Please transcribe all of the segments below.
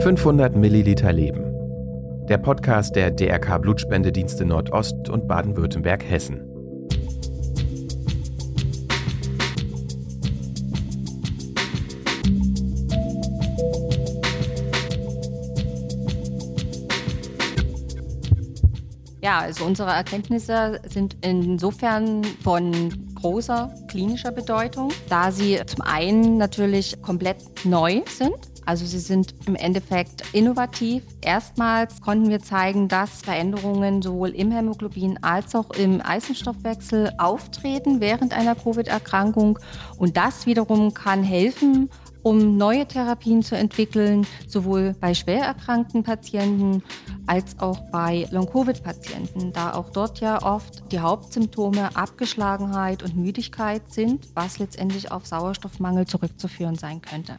500 Milliliter Leben. Der Podcast der DRK Blutspendedienste Nordost und Baden-Württemberg-Hessen. Ja, also unsere Erkenntnisse sind insofern von großer klinischer Bedeutung, da sie zum einen natürlich komplett neu sind. Also sie sind im Endeffekt innovativ. Erstmals konnten wir zeigen, dass Veränderungen sowohl im Hämoglobin als auch im Eisenstoffwechsel auftreten während einer Covid-Erkrankung. Und das wiederum kann helfen, um neue Therapien zu entwickeln, sowohl bei schwer erkrankten Patienten als auch bei Long-Covid-Patienten, da auch dort ja oft die Hauptsymptome Abgeschlagenheit und Müdigkeit sind, was letztendlich auf Sauerstoffmangel zurückzuführen sein könnte.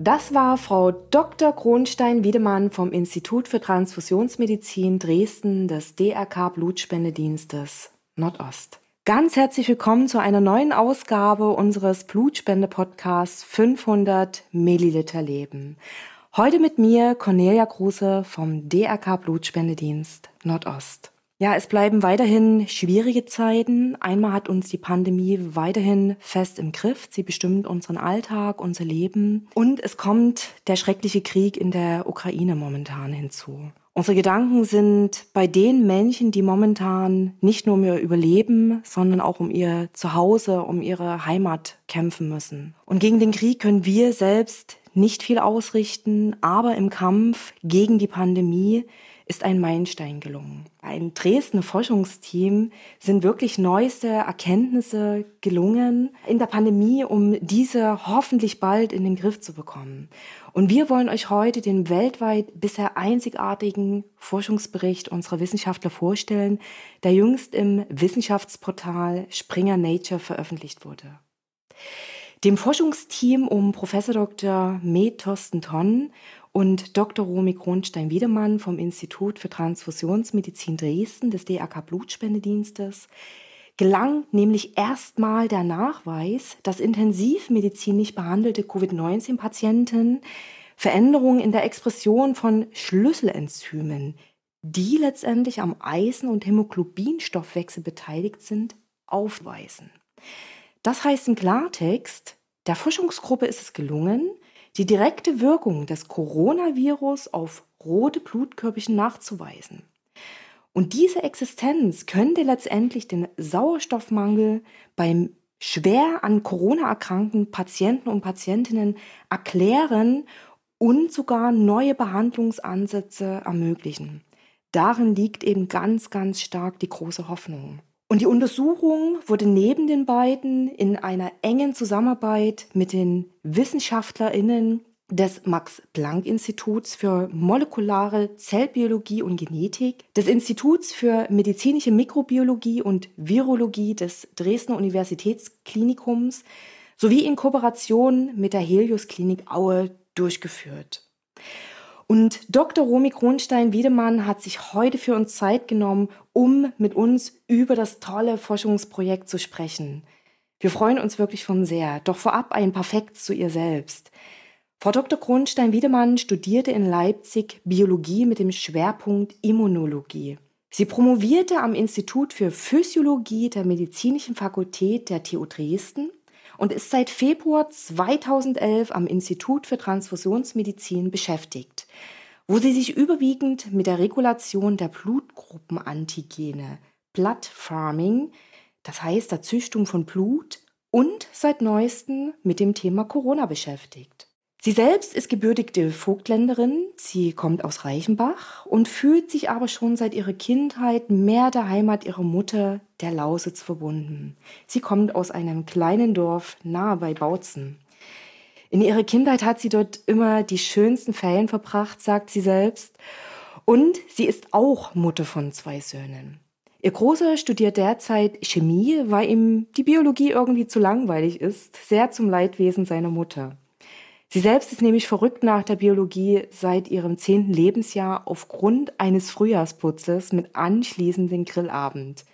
Das war Frau Dr. Kronstein-Wiedemann vom Institut für Transfusionsmedizin Dresden des DRK Blutspendedienstes Nordost. Ganz herzlich willkommen zu einer neuen Ausgabe unseres Blutspende-Podcasts 500 Milliliter Leben. Heute mit mir Cornelia Kruse vom DRK Blutspendedienst Nordost. Ja, es bleiben weiterhin schwierige Zeiten. Einmal hat uns die Pandemie weiterhin fest im Griff. Sie bestimmt unseren Alltag, unser Leben. Und es kommt der schreckliche Krieg in der Ukraine momentan hinzu. Unsere Gedanken sind bei den Menschen, die momentan nicht nur um ihr Überleben, sondern auch um ihr Zuhause, um ihre Heimat kämpfen müssen. Und gegen den Krieg können wir selbst nicht viel ausrichten, aber im Kampf gegen die Pandemie ist ein Meilenstein gelungen. Ein Dresdner Forschungsteam sind wirklich neueste Erkenntnisse gelungen in der Pandemie, um diese hoffentlich bald in den Griff zu bekommen. Und wir wollen euch heute den weltweit bisher einzigartigen Forschungsbericht unserer Wissenschaftler vorstellen, der jüngst im Wissenschaftsportal Springer Nature veröffentlicht wurde. Dem Forschungsteam um Professor Dr. Med Thorsten Tonn und Dr. Romy Kronstein-Wiedemann vom Institut für Transfusionsmedizin Dresden des DRK Blutspendedienstes gelang nämlich erstmal der Nachweis, dass intensivmedizinisch behandelte Covid-19-Patienten Veränderungen in der Expression von Schlüsselenzymen, die letztendlich am Eisen- und Hämoglobinstoffwechsel beteiligt sind, aufweisen. Das heißt im Klartext, der Forschungsgruppe ist es gelungen, die direkte Wirkung des Coronavirus auf rote Blutkörperchen nachzuweisen. Und diese Existenz könnte letztendlich den Sauerstoffmangel beim schwer an Corona erkrankten Patienten und Patientinnen erklären und sogar neue Behandlungsansätze ermöglichen. Darin liegt eben ganz, ganz stark die große Hoffnung. Und die Untersuchung wurde neben den beiden in einer engen Zusammenarbeit mit den Wissenschaftlerinnen des Max-Planck-Instituts für molekulare Zellbiologie und Genetik, des Instituts für medizinische Mikrobiologie und Virologie des Dresdner Universitätsklinikums sowie in Kooperation mit der Helios Klinik Aue durchgeführt. Und Dr. Romy Kronstein-Wiedemann hat sich heute für uns Zeit genommen, um mit uns über das tolle Forschungsprojekt zu sprechen. Wir freuen uns wirklich von sehr. Doch vorab ein paar Facts zu ihr selbst. Frau Dr. Kronstein-Wiedemann studierte in Leipzig Biologie mit dem Schwerpunkt Immunologie. Sie promovierte am Institut für Physiologie der Medizinischen Fakultät der TU Dresden und ist seit Februar 2011 am Institut für Transfusionsmedizin beschäftigt, wo sie sich überwiegend mit der Regulation der Blutgruppenantigene, Blood Farming, das heißt der Züchtung von Blut, und seit neuestem mit dem Thema Corona beschäftigt. Sie selbst ist gebürtigte Vogtländerin, sie kommt aus Reichenbach und fühlt sich aber schon seit ihrer Kindheit mehr der Heimat ihrer Mutter, der Lausitz, verbunden. Sie kommt aus einem kleinen Dorf nahe bei Bautzen. In ihrer Kindheit hat sie dort immer die schönsten Ferien verbracht, sagt sie selbst. Und sie ist auch Mutter von zwei Söhnen. Ihr Großer studiert derzeit Chemie, weil ihm die Biologie irgendwie zu langweilig ist, sehr zum Leidwesen seiner Mutter. Sie selbst ist nämlich verrückt nach der Biologie seit ihrem zehnten Lebensjahr aufgrund eines Frühjahrsputzes mit anschließendem Grillabend.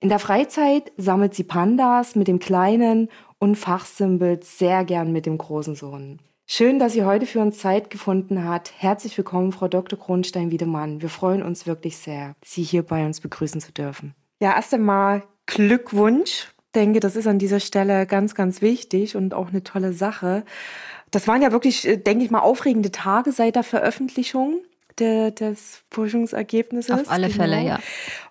In der Freizeit sammelt sie Pandas mit dem kleinen und fachsimpelt sehr gern mit dem großen Sohn. Schön, dass sie heute für uns Zeit gefunden hat. Herzlich willkommen, Frau Dr. Kronstein-Wiedemann. Wir freuen uns wirklich sehr, Sie hier bei uns begrüßen zu dürfen. Ja, erst einmal Glückwunsch. Ich denke, das ist an dieser Stelle ganz, ganz wichtig und auch eine tolle Sache. Das waren ja wirklich, äh, denke ich mal, aufregende Tage seit der Veröffentlichung der, des Forschungsergebnisses. Auf alle genau. Fälle, ja.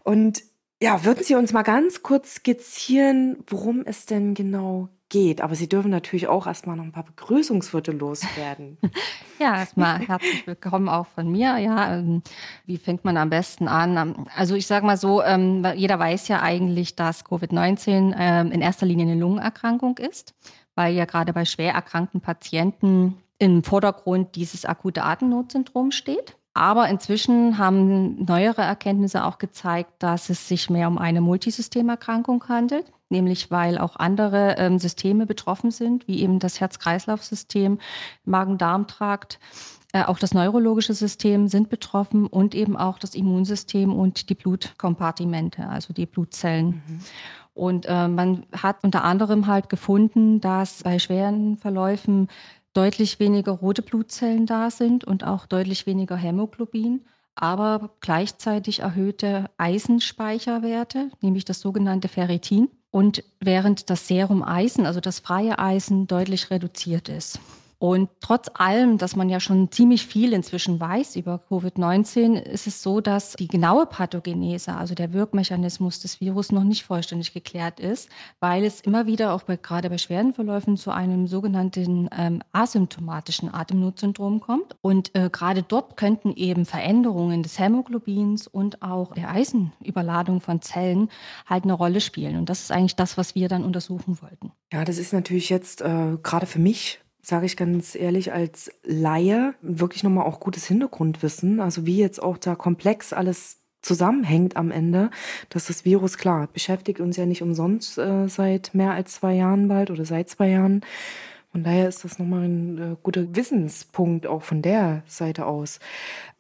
Und ja, würden Sie uns mal ganz kurz skizzieren, worum es denn genau geht? Aber Sie dürfen natürlich auch erstmal noch ein paar Begrüßungsworte loswerden. ja, erstmal herzlich willkommen auch von mir. Ja, ähm, wie fängt man am besten an? Also ich sage mal so, ähm, jeder weiß ja eigentlich, dass Covid-19 ähm, in erster Linie eine Lungenerkrankung ist, weil ja gerade bei schwer erkrankten Patienten im Vordergrund dieses akute Atemnotsyndrom steht. Aber inzwischen haben neuere Erkenntnisse auch gezeigt, dass es sich mehr um eine Multisystemerkrankung handelt, nämlich weil auch andere ähm, Systeme betroffen sind, wie eben das Herz-Kreislauf-System, Magen-Darm-Trakt. Äh, auch das neurologische System sind betroffen und eben auch das Immunsystem und die Blutkompartimente, also die Blutzellen. Mhm. Und äh, man hat unter anderem halt gefunden, dass bei schweren Verläufen deutlich weniger rote Blutzellen da sind und auch deutlich weniger Hämoglobin, aber gleichzeitig erhöhte Eisenspeicherwerte, nämlich das sogenannte Ferritin. Und während das Serum Eisen, also das freie Eisen, deutlich reduziert ist. Und trotz allem, dass man ja schon ziemlich viel inzwischen weiß über Covid-19, ist es so, dass die genaue Pathogenese, also der Wirkmechanismus des Virus, noch nicht vollständig geklärt ist, weil es immer wieder auch bei, gerade bei schweren Verläufen zu einem sogenannten ähm, asymptomatischen Atemnotsyndrom kommt. Und äh, gerade dort könnten eben Veränderungen des Hämoglobins und auch der Eisenüberladung von Zellen halt eine Rolle spielen. Und das ist eigentlich das, was wir dann untersuchen wollten. Ja, das ist natürlich jetzt äh, gerade für mich sage ich ganz ehrlich, als Laie wirklich nochmal auch gutes Hintergrundwissen. Also wie jetzt auch da komplex alles zusammenhängt am Ende, dass das Virus, klar, beschäftigt uns ja nicht umsonst äh, seit mehr als zwei Jahren bald oder seit zwei Jahren. Von daher ist das nochmal ein äh, guter Wissenspunkt auch von der Seite aus.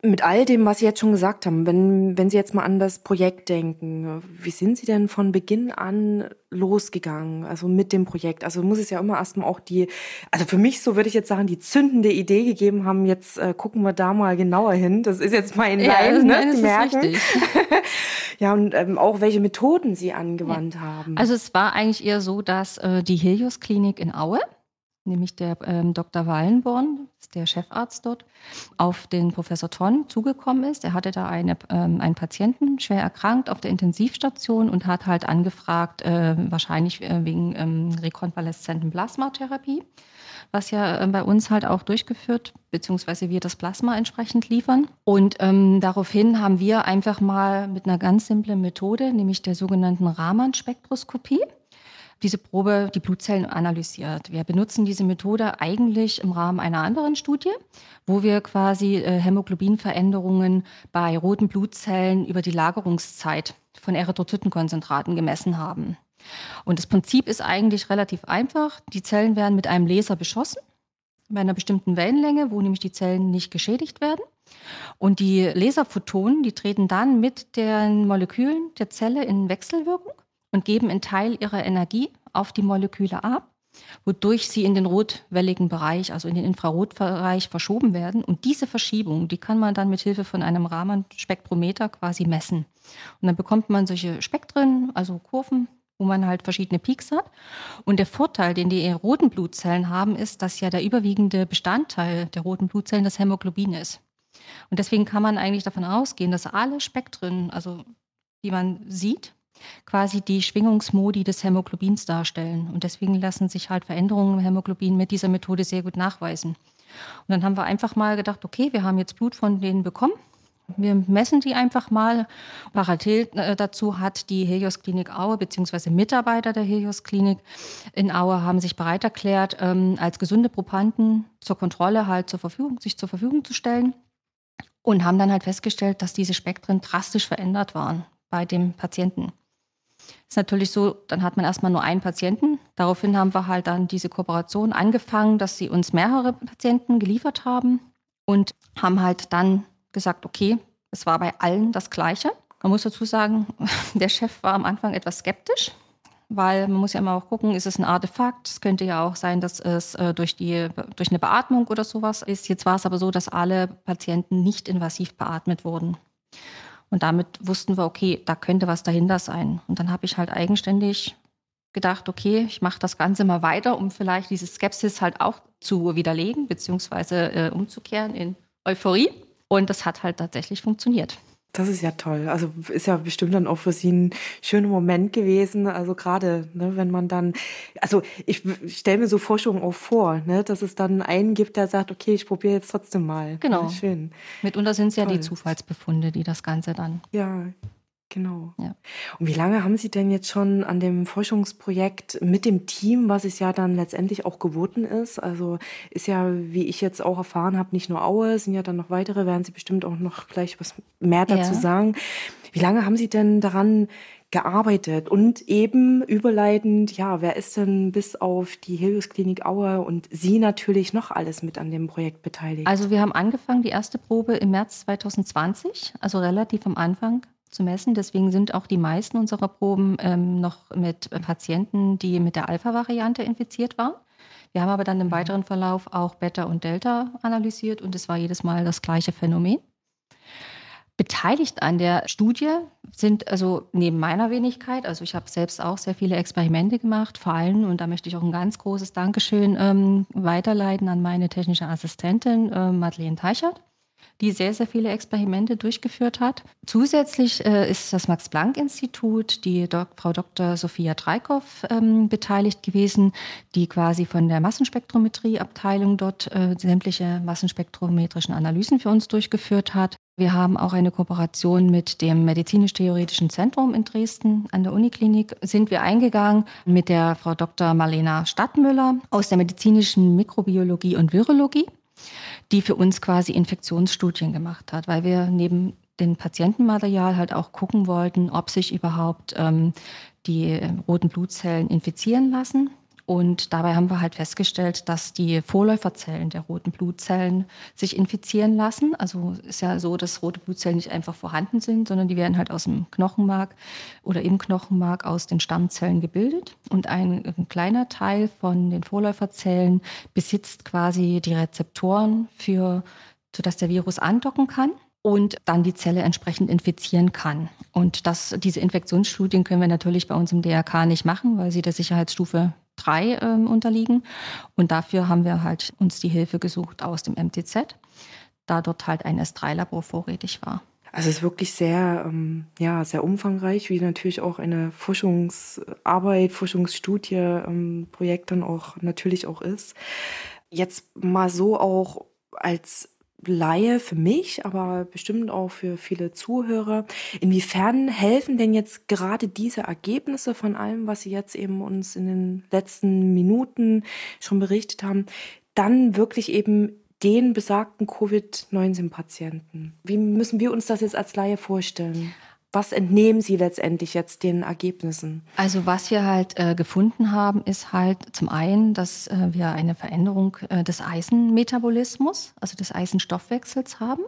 Mit all dem, was Sie jetzt schon gesagt haben, wenn, wenn Sie jetzt mal an das Projekt denken, wie sind Sie denn von Beginn an losgegangen, also mit dem Projekt? Also muss es ja immer erstmal auch die, also für mich so würde ich jetzt sagen, die zündende Idee gegeben haben, jetzt äh, gucken wir da mal genauer hin. Das ist jetzt mein ja, Nein, ne? Nein, Sie merken. ja, und ähm, auch welche Methoden Sie angewandt ja. haben. Also es war eigentlich eher so, dass äh, die Helios Klinik in Aue, nämlich der ähm, Dr. Wallenborn, der Chefarzt dort, auf den Professor Tonn zugekommen ist. Er hatte da eine, ähm, einen Patienten, schwer erkrankt, auf der Intensivstation und hat halt angefragt, äh, wahrscheinlich äh, wegen ähm, rekonvaleszenten Plasmatherapie, was ja äh, bei uns halt auch durchgeführt, beziehungsweise wir das Plasma entsprechend liefern. Und ähm, daraufhin haben wir einfach mal mit einer ganz simplen Methode, nämlich der sogenannten Raman-Spektroskopie, diese Probe die Blutzellen analysiert. Wir benutzen diese Methode eigentlich im Rahmen einer anderen Studie, wo wir quasi äh, Hämoglobinveränderungen bei roten Blutzellen über die Lagerungszeit von Erythrozytenkonzentraten gemessen haben. Und das Prinzip ist eigentlich relativ einfach. Die Zellen werden mit einem Laser beschossen bei einer bestimmten Wellenlänge, wo nämlich die Zellen nicht geschädigt werden. Und die Laserphotonen, die treten dann mit den Molekülen der Zelle in Wechselwirkung und geben einen Teil ihrer Energie auf die Moleküle ab, wodurch sie in den rotwelligen Bereich, also in den Infrarotbereich verschoben werden. Und diese Verschiebung, die kann man dann mit Hilfe von einem Raman-Spektrometer quasi messen. Und dann bekommt man solche Spektren, also Kurven, wo man halt verschiedene Peaks hat. Und der Vorteil, den die roten Blutzellen haben, ist, dass ja der überwiegende Bestandteil der roten Blutzellen das Hämoglobin ist. Und deswegen kann man eigentlich davon ausgehen, dass alle Spektren, also die man sieht, quasi die Schwingungsmodi des Hämoglobins darstellen. Und deswegen lassen sich halt Veränderungen im Hämoglobin mit dieser Methode sehr gut nachweisen. Und dann haben wir einfach mal gedacht, okay, wir haben jetzt Blut von denen bekommen. Wir messen die einfach mal. Parallel äh, dazu hat die Helios Klinik Aue bzw. Mitarbeiter der Helios Klinik in Aue haben sich bereit erklärt, ähm, als gesunde Probanden zur Kontrolle halt zur Verfügung, sich zur Verfügung zu stellen und haben dann halt festgestellt, dass diese Spektren drastisch verändert waren bei dem Patienten. Ist natürlich so, dann hat man erstmal nur einen Patienten. Daraufhin haben wir halt dann diese Kooperation angefangen, dass sie uns mehrere Patienten geliefert haben und haben halt dann gesagt, okay, es war bei allen das Gleiche. Man muss dazu sagen, der Chef war am Anfang etwas skeptisch, weil man muss ja immer auch gucken, ist es ein Artefakt? Es könnte ja auch sein, dass es äh, durch, die, durch eine Beatmung oder sowas ist. Jetzt war es aber so, dass alle Patienten nicht invasiv beatmet wurden. Und damit wussten wir, okay, da könnte was dahinter sein. Und dann habe ich halt eigenständig gedacht, okay, ich mache das Ganze mal weiter, um vielleicht diese Skepsis halt auch zu widerlegen, beziehungsweise äh, umzukehren in Euphorie. Und das hat halt tatsächlich funktioniert. Das ist ja toll. Also ist ja bestimmt dann auch für Sie ein schöner Moment gewesen. Also gerade, ne, wenn man dann, also ich stelle mir so Forschungen auch vor, ne, dass es dann einen gibt, der sagt, okay, ich probiere jetzt trotzdem mal. Genau. Ja, schön. Mitunter sind es ja die Zufallsbefunde, die das Ganze dann. Ja, Genau. Ja. Und wie lange haben Sie denn jetzt schon an dem Forschungsprojekt mit dem Team, was es ja dann letztendlich auch geworden ist? Also ist ja, wie ich jetzt auch erfahren habe, nicht nur Aue, sind ja dann noch weitere, werden Sie bestimmt auch noch gleich was mehr dazu ja. sagen. Wie lange haben Sie denn daran gearbeitet und eben überleitend, ja, wer ist denn bis auf die Helios-Klinik Aue und Sie natürlich noch alles mit an dem Projekt beteiligt? Also wir haben angefangen, die erste Probe im März 2020, also relativ am Anfang zu messen. Deswegen sind auch die meisten unserer Proben ähm, noch mit Patienten, die mit der Alpha-Variante infiziert waren. Wir haben aber dann im mhm. weiteren Verlauf auch Beta und Delta analysiert und es war jedes Mal das gleiche Phänomen. Beteiligt an der Studie sind also neben meiner Wenigkeit, also ich habe selbst auch sehr viele Experimente gemacht, vor allem, und da möchte ich auch ein ganz großes Dankeschön ähm, weiterleiten an meine technische Assistentin äh, Madeleine Teichert die sehr, sehr viele Experimente durchgeführt hat. Zusätzlich äh, ist das Max-Planck-Institut, die Dok Frau Dr. Sophia Dreikow ähm, beteiligt gewesen, die quasi von der Massenspektrometrie-Abteilung dort äh, sämtliche massenspektrometrischen Analysen für uns durchgeführt hat. Wir haben auch eine Kooperation mit dem Medizinisch-Theoretischen Zentrum in Dresden an der Uniklinik. Sind wir eingegangen mit der Frau Dr. Marlena Stadtmüller aus der medizinischen Mikrobiologie und Virologie die für uns quasi Infektionsstudien gemacht hat, weil wir neben dem Patientenmaterial halt auch gucken wollten, ob sich überhaupt ähm, die äh, roten Blutzellen infizieren lassen und dabei haben wir halt festgestellt, dass die Vorläuferzellen der roten Blutzellen sich infizieren lassen. Also ist ja so, dass rote Blutzellen nicht einfach vorhanden sind, sondern die werden halt aus dem Knochenmark oder im Knochenmark aus den Stammzellen gebildet. Und ein, ein kleiner Teil von den Vorläuferzellen besitzt quasi die Rezeptoren für, sodass der Virus andocken kann und dann die Zelle entsprechend infizieren kann. Und das, diese Infektionsstudien können wir natürlich bei uns im DRK nicht machen, weil sie der Sicherheitsstufe 3 ähm, unterliegen. Und dafür haben wir halt uns die Hilfe gesucht aus dem MTZ, da dort halt ein S3-Labor vorrätig war. Also es ist wirklich sehr, ähm, ja, sehr umfangreich, wie natürlich auch eine Forschungsarbeit, Forschungsstudie, ähm, Projekt dann auch natürlich auch ist. Jetzt mal so auch als Laie für mich, aber bestimmt auch für viele Zuhörer. Inwiefern helfen denn jetzt gerade diese Ergebnisse von allem, was Sie jetzt eben uns in den letzten Minuten schon berichtet haben, dann wirklich eben den besagten Covid-19-Patienten? Wie müssen wir uns das jetzt als Laie vorstellen? Was entnehmen Sie letztendlich jetzt den Ergebnissen? Also was wir halt äh, gefunden haben, ist halt zum einen, dass äh, wir eine Veränderung äh, des Eisenmetabolismus, also des Eisenstoffwechsels haben.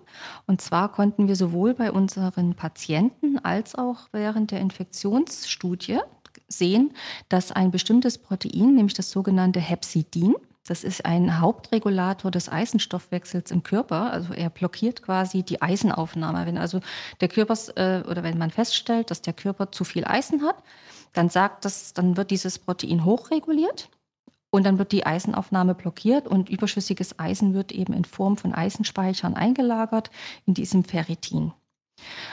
Und zwar konnten wir sowohl bei unseren Patienten als auch während der Infektionsstudie sehen, dass ein bestimmtes Protein, nämlich das sogenannte Hepsidin, das ist ein Hauptregulator des Eisenstoffwechsels im Körper. Also er blockiert quasi die Eisenaufnahme. Wenn also der Körper äh, oder wenn man feststellt, dass der Körper zu viel Eisen hat, dann sagt das, dann wird dieses Protein hochreguliert und dann wird die Eisenaufnahme blockiert und überschüssiges Eisen wird eben in Form von Eisenspeichern eingelagert in diesem Ferritin.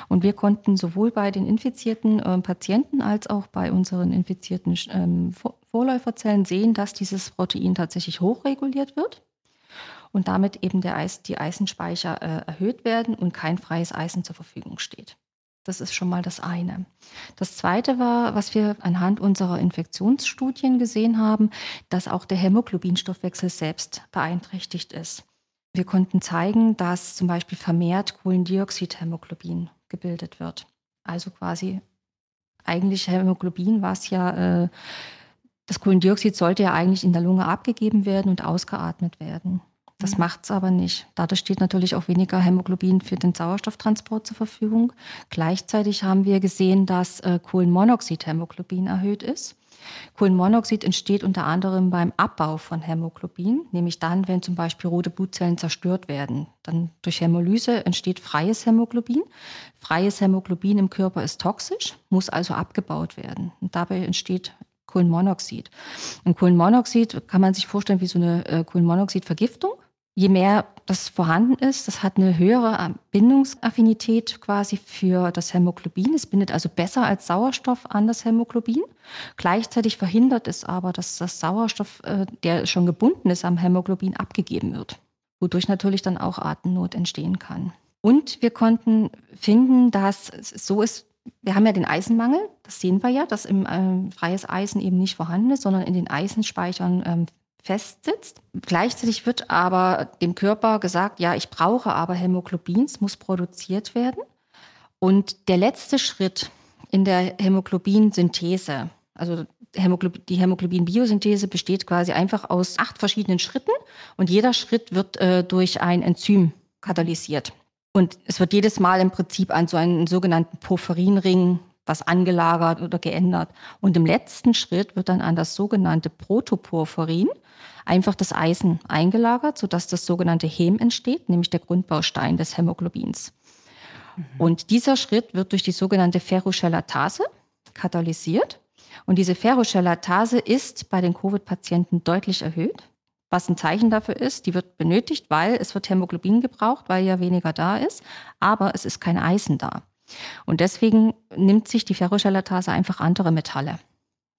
Und wir konnten sowohl bei den infizierten äh, Patienten als auch bei unseren infizierten ähm, Vorläuferzellen sehen, dass dieses Protein tatsächlich hochreguliert wird und damit eben der Eis, die Eisenspeicher äh, erhöht werden und kein freies Eisen zur Verfügung steht. Das ist schon mal das eine. Das zweite war, was wir anhand unserer Infektionsstudien gesehen haben, dass auch der Hämoglobinstoffwechsel selbst beeinträchtigt ist. Wir konnten zeigen, dass zum Beispiel vermehrt Kohlendioxidhämoglobin gebildet wird. Also quasi eigentlich Hämoglobin, was ja, äh, das Kohlendioxid sollte ja eigentlich in der Lunge abgegeben werden und ausgeatmet werden. Das mhm. macht es aber nicht. Dadurch steht natürlich auch weniger Hämoglobin für den Sauerstofftransport zur Verfügung. Gleichzeitig haben wir gesehen, dass äh, Kohlenmonoxidhämoglobin erhöht ist. Kohlenmonoxid entsteht unter anderem beim Abbau von Hämoglobin, nämlich dann, wenn zum Beispiel rote Blutzellen zerstört werden. Dann durch Hämolyse entsteht freies Hämoglobin. Freies Hämoglobin im Körper ist toxisch, muss also abgebaut werden. Und dabei entsteht Kohlenmonoxid. Und Kohlenmonoxid kann man sich vorstellen wie so eine äh, Kohlenmonoxidvergiftung je mehr das vorhanden ist, das hat eine höhere Bindungsaffinität quasi für das Hämoglobin. Es bindet also besser als Sauerstoff an das Hämoglobin. Gleichzeitig verhindert es aber, dass das Sauerstoff, äh, der schon gebunden ist am Hämoglobin, abgegeben wird, wodurch natürlich dann auch Atemnot entstehen kann. Und wir konnten finden, dass es so ist, wir haben ja den Eisenmangel, das sehen wir ja, dass im äh, freies Eisen eben nicht vorhanden ist, sondern in den Eisenspeichern ähm, festsitzt. Gleichzeitig wird aber dem Körper gesagt, ja, ich brauche aber Hämoglobin, es muss produziert werden. Und der letzte Schritt in der Hämoglobinsynthese, also die Hämoglobin-Biosynthese besteht quasi einfach aus acht verschiedenen Schritten und jeder Schritt wird äh, durch ein Enzym katalysiert. Und es wird jedes Mal im Prinzip an so einen sogenannten Porphyrinring was angelagert oder geändert. Und im letzten Schritt wird dann an das sogenannte Protoporphyrin einfach das Eisen eingelagert, sodass das sogenannte Hem entsteht, nämlich der Grundbaustein des Hämoglobins. Mhm. Und dieser Schritt wird durch die sogenannte Ferrochelatase katalysiert. Und diese Ferrochelatase ist bei den Covid-Patienten deutlich erhöht. Was ein Zeichen dafür ist, die wird benötigt, weil es wird Hämoglobin gebraucht, weil ja weniger da ist, aber es ist kein Eisen da. Und deswegen nimmt sich die Ferrochelatase einfach andere Metalle,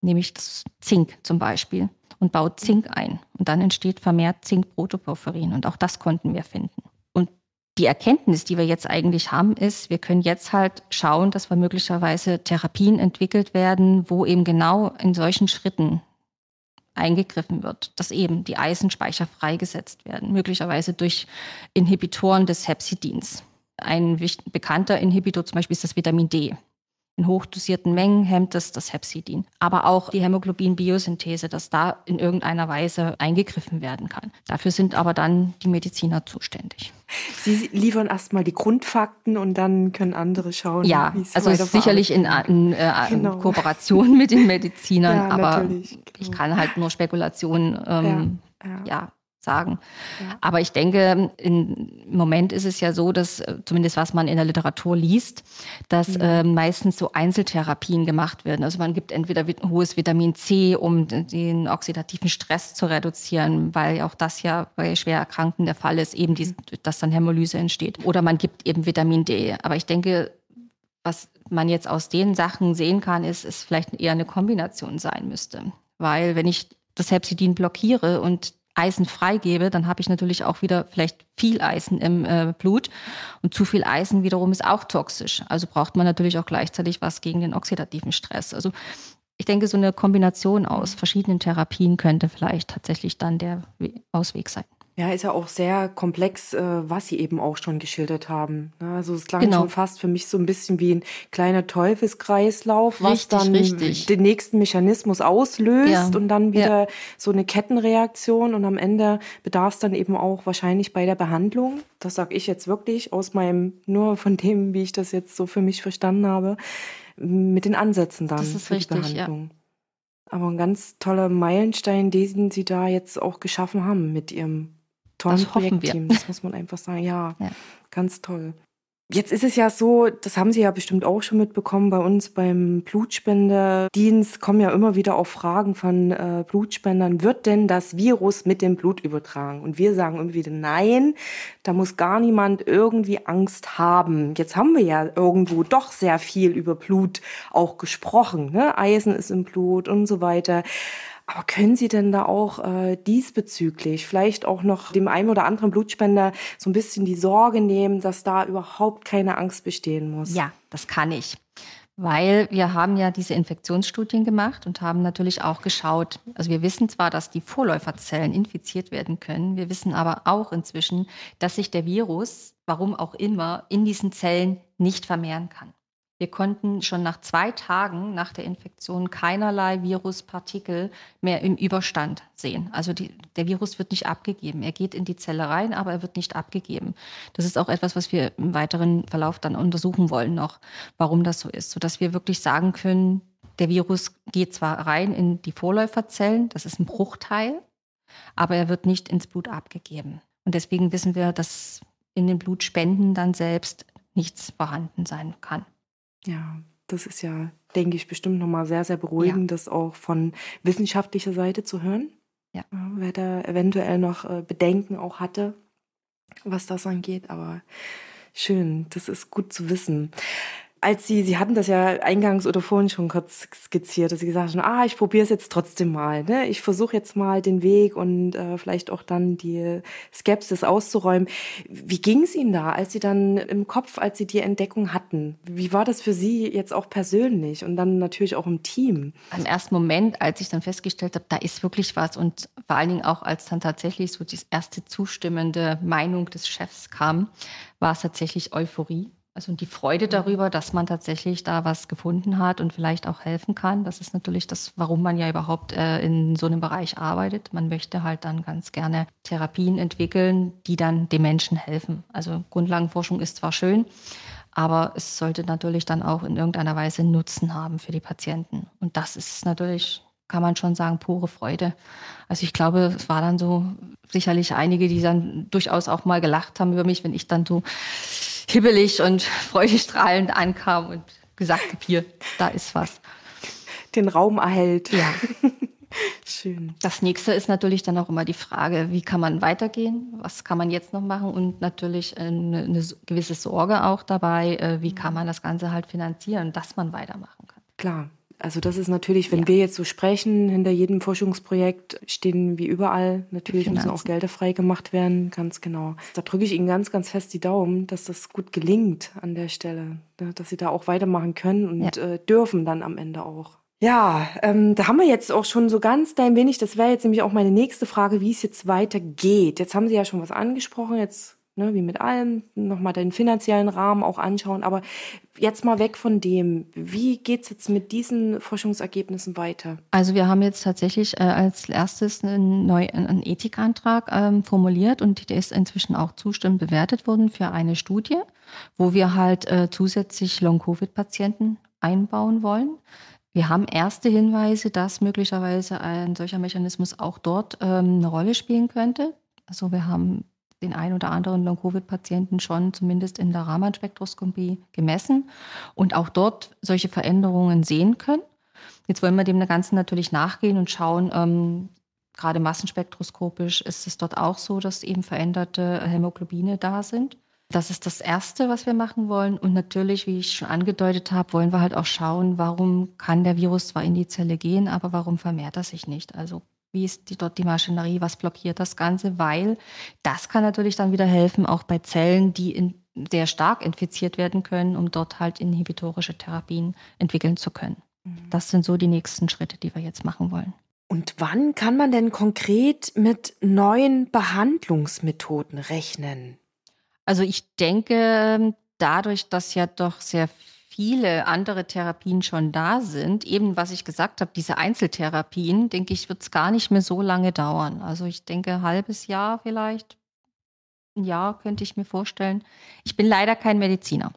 nämlich das Zink zum Beispiel, und baut Zink ein. Und dann entsteht vermehrt Zinkprotoporphyrin. Und auch das konnten wir finden. Und die Erkenntnis, die wir jetzt eigentlich haben, ist, wir können jetzt halt schauen, dass wir möglicherweise Therapien entwickelt werden, wo eben genau in solchen Schritten eingegriffen wird, dass eben die Eisenspeicher freigesetzt werden, möglicherweise durch Inhibitoren des Hepsidins. Ein bekannter Inhibitor zum Beispiel ist das Vitamin D. In hochdosierten Mengen hemmt es das Hepsidin. Aber auch die Hämoglobin-Biosynthese, dass da in irgendeiner Weise eingegriffen werden kann. Dafür sind aber dann die Mediziner zuständig. Sie liefern erstmal die Grundfakten und dann können andere schauen. Ja, also sicherlich in, in, äh, genau. Kooperation mit den Medizinern, ja, aber genau. ich kann halt nur Spekulationen ähm, ja, ja. ja sagen. Ja. Aber ich denke, im Moment ist es ja so, dass äh, zumindest was man in der Literatur liest, dass mhm. äh, meistens so Einzeltherapien gemacht werden. Also man gibt entweder hohes Vitamin C, um den oxidativen Stress zu reduzieren, weil auch das ja bei schwer Erkrankten der Fall ist, eben, die, mhm. dass dann Hämolyse entsteht. Oder man gibt eben Vitamin D. Aber ich denke, was man jetzt aus den Sachen sehen kann, ist, es vielleicht eher eine Kombination sein müsste. Weil wenn ich das Hepsidin blockiere und Eisen freigebe, dann habe ich natürlich auch wieder vielleicht viel Eisen im äh, Blut. Und zu viel Eisen wiederum ist auch toxisch. Also braucht man natürlich auch gleichzeitig was gegen den oxidativen Stress. Also ich denke, so eine Kombination aus verschiedenen Therapien könnte vielleicht tatsächlich dann der Ausweg sein. Ja, ist ja auch sehr komplex, äh, was Sie eben auch schon geschildert haben. Ne? Also es klang genau. schon fast für mich so ein bisschen wie ein kleiner Teufelskreislauf, was richtig, dann richtig. den nächsten Mechanismus auslöst ja. und dann wieder ja. so eine Kettenreaktion und am Ende bedarf es dann eben auch wahrscheinlich bei der Behandlung. Das sage ich jetzt wirklich aus meinem, nur von dem, wie ich das jetzt so für mich verstanden habe, mit den Ansätzen dann das ist richtig, Behandlung. Ja. Aber ein ganz toller Meilenstein, den Sie da jetzt auch geschaffen haben mit Ihrem tollen das Projektteam. Das muss man einfach sagen. Ja, ja, ganz toll. Jetzt ist es ja so, das haben Sie ja bestimmt auch schon mitbekommen, bei uns beim Blutspendedienst kommen ja immer wieder auch Fragen von äh, Blutspendern, wird denn das Virus mit dem Blut übertragen? Und wir sagen immer wieder, nein, da muss gar niemand irgendwie Angst haben. Jetzt haben wir ja irgendwo doch sehr viel über Blut auch gesprochen. Ne? Eisen ist im Blut und so weiter. Aber können Sie denn da auch äh, diesbezüglich vielleicht auch noch dem einen oder anderen Blutspender so ein bisschen die Sorge nehmen, dass da überhaupt keine Angst bestehen muss? Ja, das kann ich. Weil wir haben ja diese Infektionsstudien gemacht und haben natürlich auch geschaut, also wir wissen zwar, dass die Vorläuferzellen infiziert werden können, wir wissen aber auch inzwischen, dass sich der Virus, warum auch immer, in diesen Zellen nicht vermehren kann. Wir konnten schon nach zwei Tagen nach der Infektion keinerlei Viruspartikel mehr im Überstand sehen. Also die, der Virus wird nicht abgegeben. Er geht in die Zelle rein, aber er wird nicht abgegeben. Das ist auch etwas, was wir im weiteren Verlauf dann untersuchen wollen noch, warum das so ist, sodass wir wirklich sagen können, Der Virus geht zwar rein in die Vorläuferzellen, das ist ein Bruchteil, aber er wird nicht ins Blut abgegeben. Und deswegen wissen wir, dass in den Blutspenden dann selbst nichts vorhanden sein kann. Ja, das ist ja, denke ich, bestimmt nochmal sehr, sehr beruhigend, ja. das auch von wissenschaftlicher Seite zu hören. Ja. Wer da eventuell noch äh, Bedenken auch hatte, was das angeht. Aber schön, das ist gut zu wissen als Sie, Sie hatten das ja eingangs oder vorhin schon kurz skizziert, dass Sie gesagt haben, ah, ich probiere es jetzt trotzdem mal. Ne? Ich versuche jetzt mal den Weg und äh, vielleicht auch dann die Skepsis auszuräumen. Wie ging es Ihnen da, als Sie dann im Kopf, als Sie die Entdeckung hatten? Wie war das für Sie jetzt auch persönlich und dann natürlich auch im Team? Im ersten Moment, als ich dann festgestellt habe, da ist wirklich was und vor allen Dingen auch, als dann tatsächlich so die erste zustimmende Meinung des Chefs kam, war es tatsächlich Euphorie also die Freude darüber, dass man tatsächlich da was gefunden hat und vielleicht auch helfen kann. Das ist natürlich das, warum man ja überhaupt äh, in so einem Bereich arbeitet. Man möchte halt dann ganz gerne Therapien entwickeln, die dann den Menschen helfen. Also Grundlagenforschung ist zwar schön, aber es sollte natürlich dann auch in irgendeiner Weise Nutzen haben für die Patienten. Und das ist natürlich kann man schon sagen, pure Freude. Also ich glaube, es war dann so sicherlich einige, die dann durchaus auch mal gelacht haben über mich, wenn ich dann so hibbelig und freudestrahlend ankam und gesagt habe, hier, da ist was. Den Raum erhält. Ja. Schön. Das nächste ist natürlich dann auch immer die Frage, wie kann man weitergehen? Was kann man jetzt noch machen? Und natürlich eine, eine gewisse Sorge auch dabei, äh, wie kann man das Ganze halt finanzieren, dass man weitermachen kann. Klar, also das ist natürlich, wenn ja. wir jetzt so sprechen, hinter jedem Forschungsprojekt stehen wie überall, natürlich müssen auch Gelder frei gemacht werden, ganz genau. Da drücke ich Ihnen ganz, ganz fest die Daumen, dass das gut gelingt an der Stelle, ne, dass Sie da auch weitermachen können und ja. äh, dürfen dann am Ende auch. Ja, ähm, da haben wir jetzt auch schon so ganz klein wenig, das wäre jetzt nämlich auch meine nächste Frage, wie es jetzt weitergeht. Jetzt haben Sie ja schon was angesprochen, jetzt ne, wie mit allem, nochmal den finanziellen Rahmen auch anschauen. Aber jetzt mal weg von dem. Wie geht es jetzt mit diesen Forschungsergebnissen weiter? Also wir haben jetzt tatsächlich äh, als erstes einen, neu, einen Ethikantrag ähm, formuliert und der ist inzwischen auch zustimmend bewertet worden für eine Studie, wo wir halt äh, zusätzlich Long-Covid-Patienten einbauen wollen. Wir haben erste Hinweise, dass möglicherweise ein solcher Mechanismus auch dort ähm, eine Rolle spielen könnte. Also wir haben den ein oder anderen Long-Covid-Patienten schon zumindest in der Raman-Spektroskopie gemessen und auch dort solche Veränderungen sehen können. Jetzt wollen wir dem Ganzen natürlich nachgehen und schauen, ähm, gerade massenspektroskopisch ist es dort auch so, dass eben veränderte Hämoglobine da sind. Das ist das Erste, was wir machen wollen. Und natürlich, wie ich schon angedeutet habe, wollen wir halt auch schauen, warum kann der Virus zwar in die Zelle gehen, aber warum vermehrt er sich nicht? Also wie ist die, dort die Maschinerie, was blockiert das Ganze, weil das kann natürlich dann wieder helfen, auch bei Zellen, die in, sehr stark infiziert werden können, um dort halt inhibitorische Therapien entwickeln zu können. Mhm. Das sind so die nächsten Schritte, die wir jetzt machen wollen. Und wann kann man denn konkret mit neuen Behandlungsmethoden rechnen? Also ich denke, dadurch, dass ja doch sehr viele andere Therapien schon da sind, eben was ich gesagt habe, diese Einzeltherapien, denke ich, wird es gar nicht mehr so lange dauern. Also ich denke, ein halbes Jahr vielleicht, ein Jahr könnte ich mir vorstellen. Ich bin leider kein Mediziner.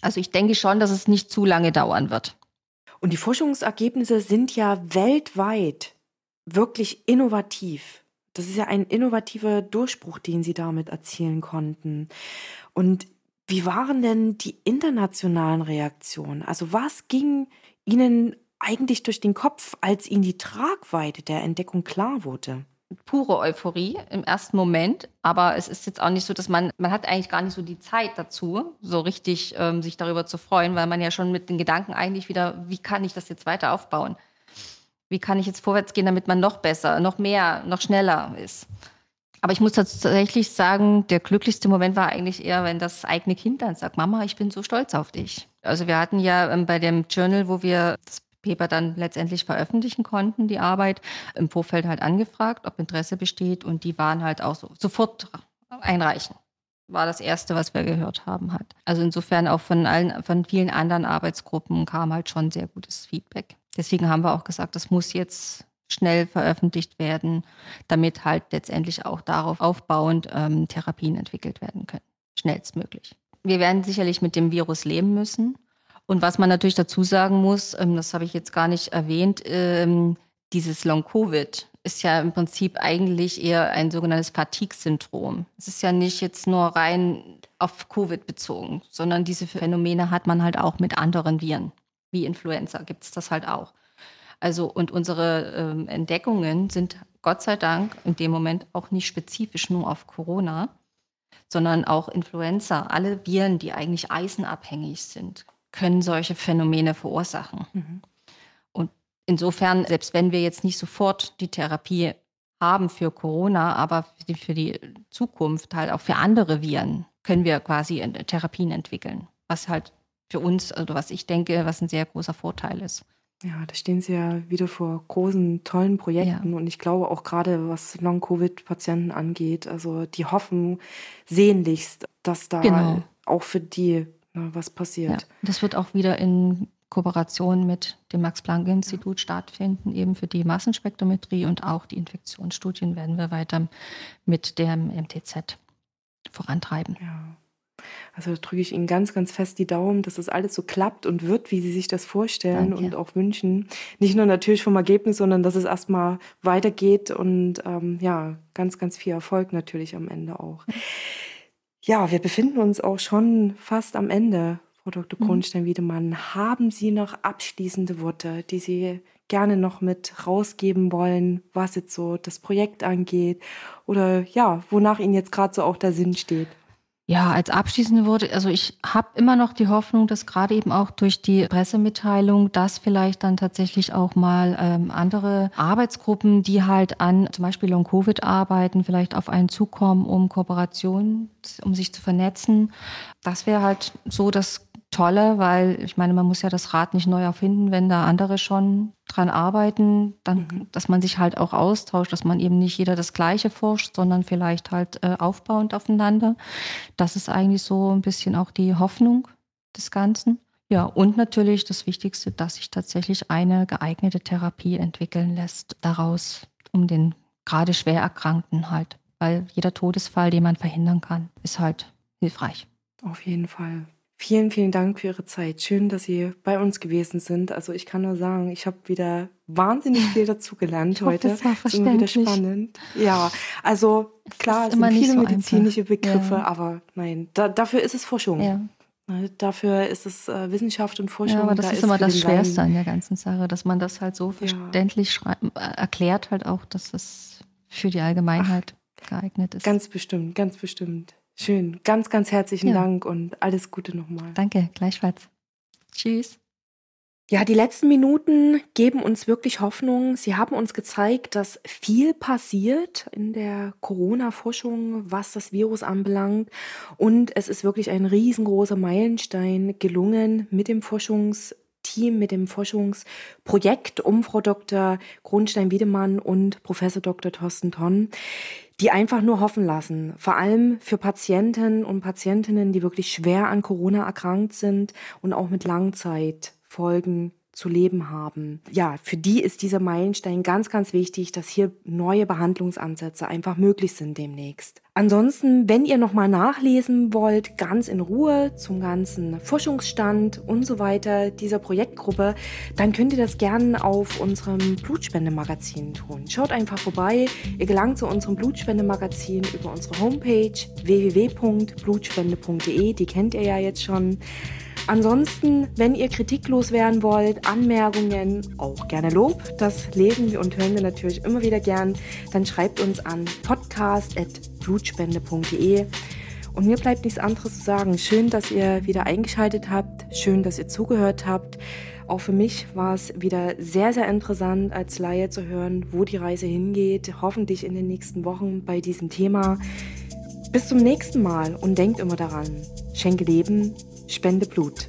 Also ich denke schon, dass es nicht zu lange dauern wird. Und die Forschungsergebnisse sind ja weltweit wirklich innovativ. Das ist ja ein innovativer Durchbruch, den Sie damit erzielen konnten. Und wie waren denn die internationalen Reaktionen? Also was ging Ihnen eigentlich durch den Kopf, als Ihnen die Tragweite der Entdeckung klar wurde? Pure Euphorie im ersten Moment, aber es ist jetzt auch nicht so, dass man, man hat eigentlich gar nicht so die Zeit dazu, so richtig ähm, sich darüber zu freuen, weil man ja schon mit den Gedanken eigentlich wieder, wie kann ich das jetzt weiter aufbauen? Wie kann ich jetzt vorwärts gehen, damit man noch besser, noch mehr, noch schneller ist? Aber ich muss tatsächlich sagen, der glücklichste Moment war eigentlich eher, wenn das eigene Kind dann sagt, Mama, ich bin so stolz auf dich. Also wir hatten ja ähm, bei dem Journal, wo wir das Paper dann letztendlich veröffentlichen konnten, die Arbeit, im Vorfeld halt angefragt, ob Interesse besteht und die waren halt auch so, sofort einreichen. War das erste, was wir gehört haben hat. Also insofern auch von allen, von vielen anderen Arbeitsgruppen kam halt schon sehr gutes Feedback. Deswegen haben wir auch gesagt, das muss jetzt schnell veröffentlicht werden, damit halt letztendlich auch darauf aufbauend ähm, Therapien entwickelt werden können. Schnellstmöglich. Wir werden sicherlich mit dem Virus leben müssen. Und was man natürlich dazu sagen muss, ähm, das habe ich jetzt gar nicht erwähnt, ähm, dieses Long-Covid ist ja im Prinzip eigentlich eher ein sogenanntes Fatigue-Syndrom. Es ist ja nicht jetzt nur rein auf Covid bezogen, sondern diese Phänomene hat man halt auch mit anderen Viren, wie Influenza gibt es das halt auch. Also und unsere ähm, Entdeckungen sind Gott sei Dank in dem Moment auch nicht spezifisch nur auf Corona, sondern auch Influenza. Alle Viren, die eigentlich eisenabhängig sind, können solche Phänomene verursachen. Mhm. Und insofern, selbst wenn wir jetzt nicht sofort die Therapie haben für Corona, aber für die, für die Zukunft halt auch für andere Viren, können wir quasi Therapien entwickeln, was halt für uns, also was ich denke, was ein sehr großer Vorteil ist. Ja, da stehen Sie ja wieder vor großen, tollen Projekten. Ja. Und ich glaube auch gerade, was Long-Covid-Patienten angeht, also die hoffen sehnlichst, dass da genau. auch für die na, was passiert. Ja, das wird auch wieder in Kooperation mit dem Max-Planck-Institut stattfinden, eben für die Massenspektrometrie und auch die Infektionsstudien werden wir weiter mit dem MTZ vorantreiben. Ja. Also da drücke ich Ihnen ganz, ganz fest die Daumen, dass das alles so klappt und wird, wie Sie sich das vorstellen Danke. und auch wünschen. Nicht nur natürlich vom Ergebnis, sondern dass es erstmal weitergeht und ähm, ja, ganz, ganz viel Erfolg natürlich am Ende auch. Ja, wir befinden uns auch schon fast am Ende, Frau Dr. Mhm. Kronstein-Wiedemann. Haben Sie noch abschließende Worte, die Sie gerne noch mit rausgeben wollen, was jetzt so das Projekt angeht oder ja, wonach Ihnen jetzt gerade so auch der Sinn steht? Ja, als abschließende Worte, also ich habe immer noch die Hoffnung, dass gerade eben auch durch die Pressemitteilung, dass vielleicht dann tatsächlich auch mal ähm, andere Arbeitsgruppen, die halt an zum Beispiel Long-Covid arbeiten, vielleicht auf einen zukommen, um Kooperationen, um sich zu vernetzen. Das wäre halt so das Tolle, weil ich meine, man muss ja das Rad nicht neu erfinden, wenn da andere schon dran arbeiten, dann, mhm. dass man sich halt auch austauscht, dass man eben nicht jeder das Gleiche forscht, sondern vielleicht halt äh, aufbauend aufeinander. Das ist eigentlich so ein bisschen auch die Hoffnung des Ganzen. Ja, und natürlich das Wichtigste, dass sich tatsächlich eine geeignete Therapie entwickeln lässt daraus, um den gerade schwer Erkrankten halt. Weil jeder Todesfall, den man verhindern kann, ist halt hilfreich. Auf jeden Fall. Vielen, vielen Dank für Ihre Zeit. Schön, dass Sie bei uns gewesen sind. Also ich kann nur sagen, ich habe wieder wahnsinnig viel dazugelernt heute. Das war verständlich. wieder spannend. Ja, also klar, es sind viele so medizinische einfach. Begriffe, ja. aber nein, da, dafür ist es Forschung. Ja. Dafür ist es äh, Wissenschaft und Forschung. Ja, aber das da ist, ist immer das Schwerste an der ganzen Sache, dass man das halt so verständlich ja. äh, erklärt, halt auch, dass es für die Allgemeinheit Ach, geeignet ist. Ganz bestimmt, ganz bestimmt. Schön. Ganz, ganz herzlichen ja. Dank und alles Gute nochmal. Danke, gleichfalls. Tschüss. Ja, die letzten Minuten geben uns wirklich Hoffnung. Sie haben uns gezeigt, dass viel passiert in der Corona-Forschung, was das Virus anbelangt. Und es ist wirklich ein riesengroßer Meilenstein gelungen mit dem Forschungsteam, mit dem Forschungsprojekt um Frau Dr. Kronstein-Wiedemann und Professor Dr. Thorsten Tonn die einfach nur hoffen lassen. Vor allem für Patienten und Patientinnen, die wirklich schwer an Corona erkrankt sind und auch mit Langzeitfolgen zu leben haben. Ja, für die ist dieser Meilenstein ganz, ganz wichtig, dass hier neue Behandlungsansätze einfach möglich sind demnächst. Ansonsten, wenn ihr nochmal nachlesen wollt, ganz in Ruhe zum ganzen Forschungsstand und so weiter dieser Projektgruppe, dann könnt ihr das gerne auf unserem Blutspendemagazin tun. Schaut einfach vorbei. Ihr gelangt zu unserem Blutspendemagazin über unsere Homepage www.blutspende.de. Die kennt ihr ja jetzt schon. Ansonsten, wenn ihr kritiklos werden wollt, Anmerkungen, auch gerne Lob, das lesen wir und hören wir natürlich immer wieder gern, dann schreibt uns an podcast.blutspende.de. Und mir bleibt nichts anderes zu sagen. Schön, dass ihr wieder eingeschaltet habt. Schön, dass ihr zugehört habt. Auch für mich war es wieder sehr, sehr interessant, als Laie zu hören, wo die Reise hingeht. Hoffentlich in den nächsten Wochen bei diesem Thema. Bis zum nächsten Mal und denkt immer daran, schenke Leben, spende Blut.